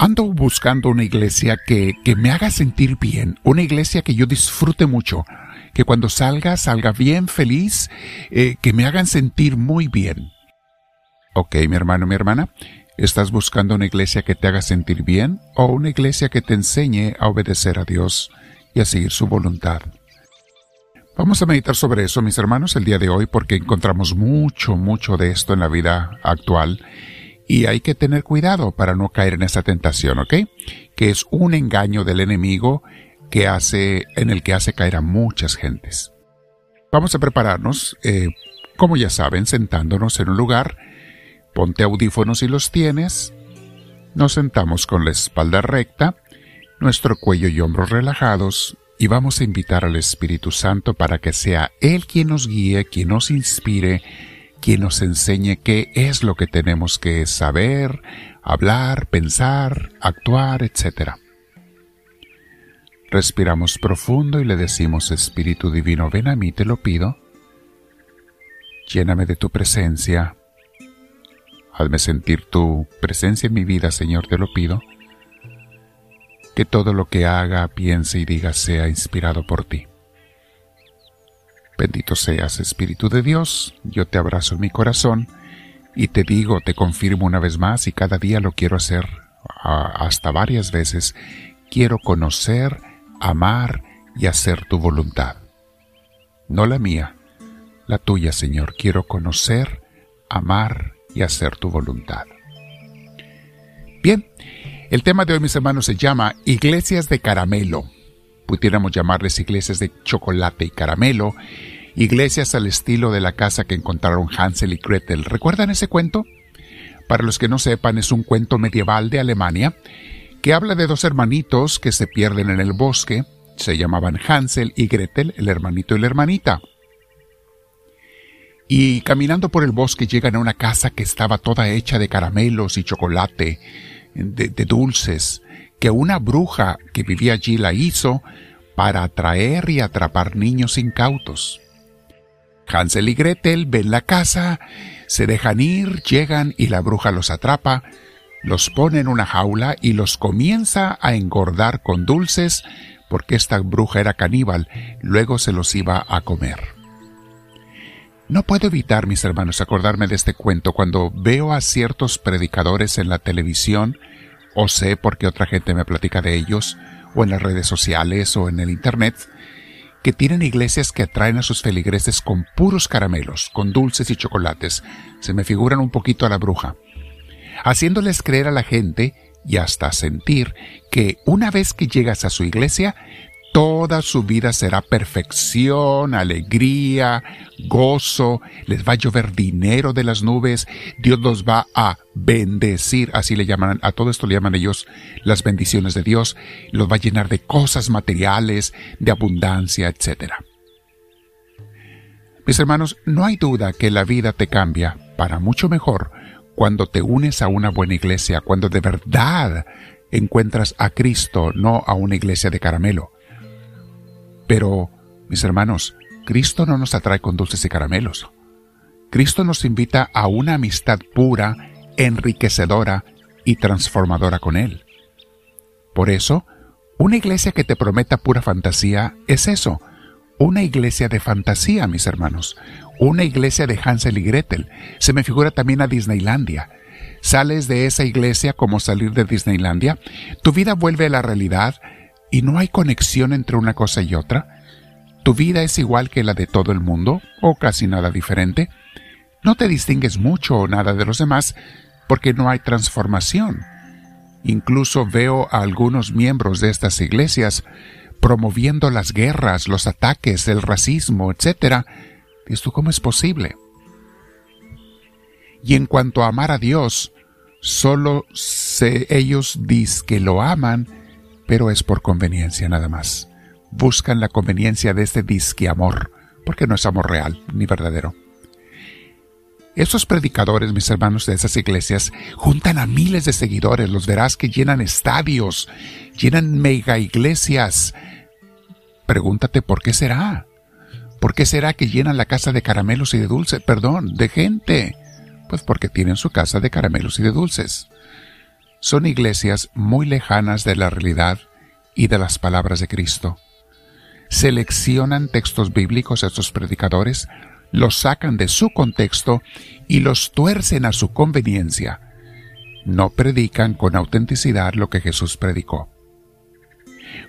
ando buscando una iglesia que, que, me haga sentir bien, una iglesia que yo disfrute mucho, que cuando salga salga bien, feliz, eh, que me hagan sentir muy bien. Ok, mi hermano, mi hermana, ¿estás buscando una iglesia que te haga sentir bien o una iglesia que te enseñe a obedecer a Dios y a seguir su voluntad? Vamos a meditar sobre eso, mis hermanos, el día de hoy porque encontramos mucho, mucho de esto en la vida actual y hay que tener cuidado para no caer en esa tentación, ¿ok? Que es un engaño del enemigo que hace, en el que hace caer a muchas gentes. Vamos a prepararnos, eh, como ya saben, sentándonos en un lugar. Ponte audífonos si los tienes. Nos sentamos con la espalda recta, nuestro cuello y hombros relajados y vamos a invitar al Espíritu Santo para que sea Él quien nos guíe, quien nos inspire, quien nos enseñe qué es lo que tenemos que saber, hablar, pensar, actuar, etc. Respiramos profundo y le decimos, Espíritu Divino, ven a mí, te lo pido. Lléname de tu presencia. Hazme sentir tu presencia en mi vida, Señor, te lo pido. Que todo lo que haga, piense y diga sea inspirado por ti. Bendito seas, Espíritu de Dios, yo te abrazo en mi corazón y te digo, te confirmo una vez más y cada día lo quiero hacer hasta varias veces, quiero conocer, amar y hacer tu voluntad. No la mía, la tuya, Señor. Quiero conocer, amar y hacer tu voluntad. Bien, el tema de hoy, mis hermanos, se llama Iglesias de Caramelo pudiéramos llamarles iglesias de chocolate y caramelo, iglesias al estilo de la casa que encontraron Hansel y Gretel. ¿Recuerdan ese cuento? Para los que no sepan, es un cuento medieval de Alemania que habla de dos hermanitos que se pierden en el bosque. Se llamaban Hansel y Gretel, el hermanito y la hermanita. Y caminando por el bosque llegan a una casa que estaba toda hecha de caramelos y chocolate, de, de dulces que una bruja que vivía allí la hizo para atraer y atrapar niños incautos. Hansel y Gretel ven la casa, se dejan ir, llegan y la bruja los atrapa, los pone en una jaula y los comienza a engordar con dulces porque esta bruja era caníbal, luego se los iba a comer. No puedo evitar, mis hermanos, acordarme de este cuento cuando veo a ciertos predicadores en la televisión o sé porque otra gente me platica de ellos, o en las redes sociales o en el Internet, que tienen iglesias que atraen a sus feligreses con puros caramelos, con dulces y chocolates. Se me figuran un poquito a la bruja. Haciéndoles creer a la gente y hasta sentir que una vez que llegas a su iglesia, Toda su vida será perfección, alegría, gozo, les va a llover dinero de las nubes, Dios los va a bendecir, así le llaman, a todo esto le llaman ellos las bendiciones de Dios, los va a llenar de cosas materiales, de abundancia, etc. Mis hermanos, no hay duda que la vida te cambia para mucho mejor cuando te unes a una buena iglesia, cuando de verdad encuentras a Cristo, no a una iglesia de caramelo. Pero, mis hermanos, Cristo no nos atrae con dulces y caramelos. Cristo nos invita a una amistad pura, enriquecedora y transformadora con Él. Por eso, una iglesia que te prometa pura fantasía es eso, una iglesia de fantasía, mis hermanos, una iglesia de Hansel y Gretel. Se me figura también a Disneylandia. Sales de esa iglesia como salir de Disneylandia, tu vida vuelve a la realidad, y no hay conexión entre una cosa y otra, tu vida es igual que la de todo el mundo, o casi nada diferente, no te distingues mucho o nada de los demás porque no hay transformación. Incluso veo a algunos miembros de estas iglesias promoviendo las guerras, los ataques, el racismo, etc. ¿Esto cómo es posible? Y en cuanto a amar a Dios, solo se, ellos dicen que lo aman pero es por conveniencia nada más. Buscan la conveniencia de este disque amor, porque no es amor real ni verdadero. Esos predicadores, mis hermanos de esas iglesias, juntan a miles de seguidores, los verás que llenan estadios, llenan mega iglesias. Pregúntate por qué será. ¿Por qué será que llenan la casa de caramelos y de dulces? Perdón, de gente. Pues porque tienen su casa de caramelos y de dulces. Son iglesias muy lejanas de la realidad y de las palabras de Cristo. Seleccionan textos bíblicos a estos predicadores, los sacan de su contexto y los tuercen a su conveniencia. No predican con autenticidad lo que Jesús predicó.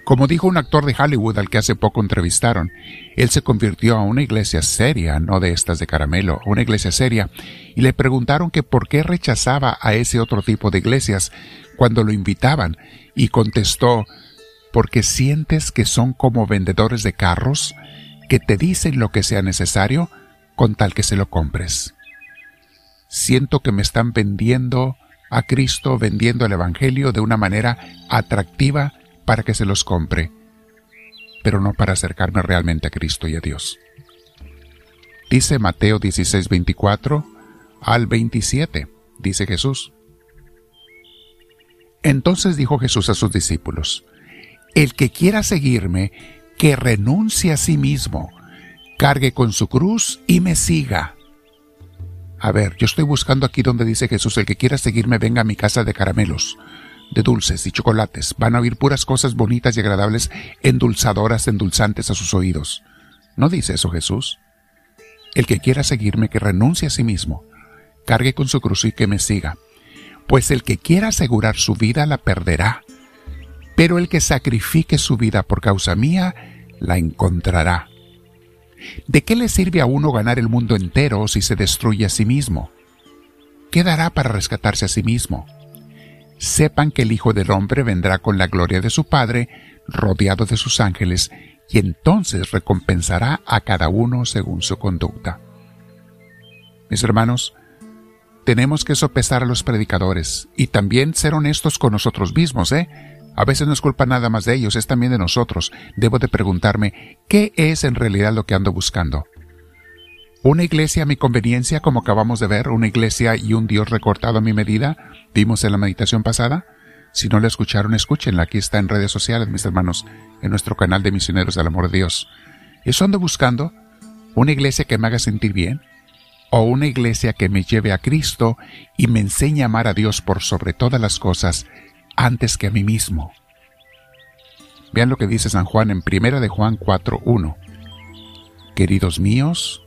Como dijo un actor de Hollywood al que hace poco entrevistaron, él se convirtió a una iglesia seria, no de estas de caramelo, una iglesia seria, y le preguntaron que por qué rechazaba a ese otro tipo de iglesias cuando lo invitaban, y contestó, porque sientes que son como vendedores de carros, que te dicen lo que sea necesario con tal que se lo compres. Siento que me están vendiendo a Cristo, vendiendo el Evangelio de una manera atractiva para que se los compre, pero no para acercarme realmente a Cristo y a Dios. Dice Mateo 16, 24 al 27, dice Jesús. Entonces dijo Jesús a sus discípulos, El que quiera seguirme, que renuncie a sí mismo, cargue con su cruz y me siga. A ver, yo estoy buscando aquí donde dice Jesús, el que quiera seguirme venga a mi casa de caramelos de dulces y chocolates. Van a oír puras cosas bonitas y agradables, endulzadoras, endulzantes a sus oídos. ¿No dice eso Jesús? El que quiera seguirme, que renuncie a sí mismo, cargue con su cruz y que me siga. Pues el que quiera asegurar su vida la perderá, pero el que sacrifique su vida por causa mía la encontrará. ¿De qué le sirve a uno ganar el mundo entero si se destruye a sí mismo? ¿Qué dará para rescatarse a sí mismo? Sepan que el Hijo del Hombre vendrá con la gloria de su Padre, rodeado de sus ángeles, y entonces recompensará a cada uno según su conducta. Mis hermanos, tenemos que sopesar a los predicadores y también ser honestos con nosotros mismos, ¿eh? A veces no es culpa nada más de ellos, es también de nosotros. Debo de preguntarme, ¿qué es en realidad lo que ando buscando? Una iglesia a mi conveniencia, como acabamos de ver, una iglesia y un Dios recortado a mi medida, vimos en la meditación pasada. Si no la escucharon, escúchenla. Aquí está en redes sociales, mis hermanos, en nuestro canal de Misioneros del Amor de Dios. Eso ando buscando. Una iglesia que me haga sentir bien. O una iglesia que me lleve a Cristo y me enseñe a amar a Dios por sobre todas las cosas, antes que a mí mismo. Vean lo que dice San Juan en Primera de Juan 4.1. Queridos míos,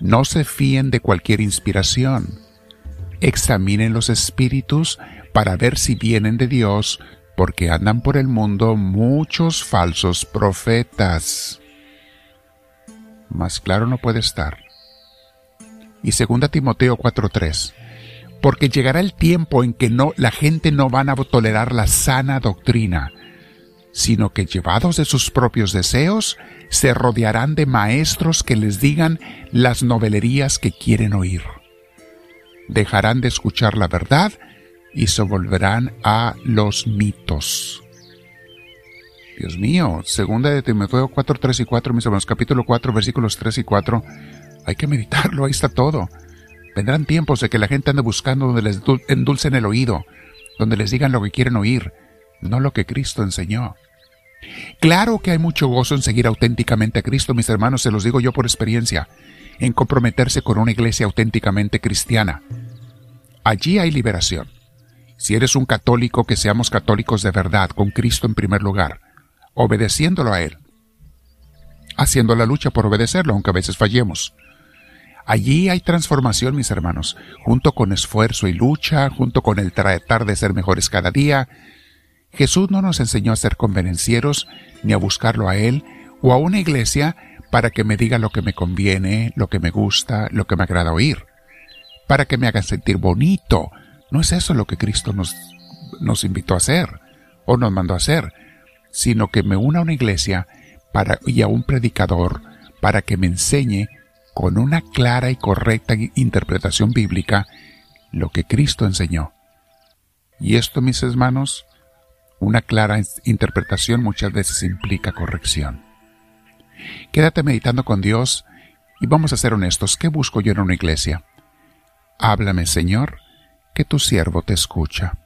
no se fíen de cualquier inspiración. Examinen los espíritus para ver si vienen de Dios, porque andan por el mundo muchos falsos profetas. Más claro no puede estar. Y 2 Timoteo 4:3. Porque llegará el tiempo en que no la gente no van a tolerar la sana doctrina, sino que llevados de sus propios deseos, se rodearán de maestros que les digan las novelerías que quieren oír. Dejarán de escuchar la verdad y se volverán a los mitos. Dios mío, segunda de Timoteo 4, 3 y 4, mis hermanos, capítulo 4, versículos 3 y 4, hay que meditarlo, ahí está todo. Vendrán tiempos de que la gente ande buscando donde les endulcen el oído, donde les digan lo que quieren oír, no lo que Cristo enseñó. Claro que hay mucho gozo en seguir auténticamente a Cristo, mis hermanos, se los digo yo por experiencia, en comprometerse con una iglesia auténticamente cristiana. Allí hay liberación. Si eres un católico, que seamos católicos de verdad, con Cristo en primer lugar, obedeciéndolo a Él, haciendo la lucha por obedecerlo, aunque a veces fallemos. Allí hay transformación, mis hermanos, junto con esfuerzo y lucha, junto con el tratar de ser mejores cada día, Jesús no nos enseñó a ser convenencieros, ni a buscarlo a Él o a una iglesia para que me diga lo que me conviene, lo que me gusta, lo que me agrada oír, para que me haga sentir bonito. No es eso lo que Cristo nos, nos invitó a hacer o nos mandó a hacer, sino que me una a una iglesia y a un predicador para que me enseñe con una clara y correcta interpretación bíblica lo que Cristo enseñó. Y esto, mis hermanos, una clara interpretación muchas veces implica corrección. Quédate meditando con Dios y vamos a ser honestos. ¿Qué busco yo en una iglesia? Háblame, Señor, que tu siervo te escucha.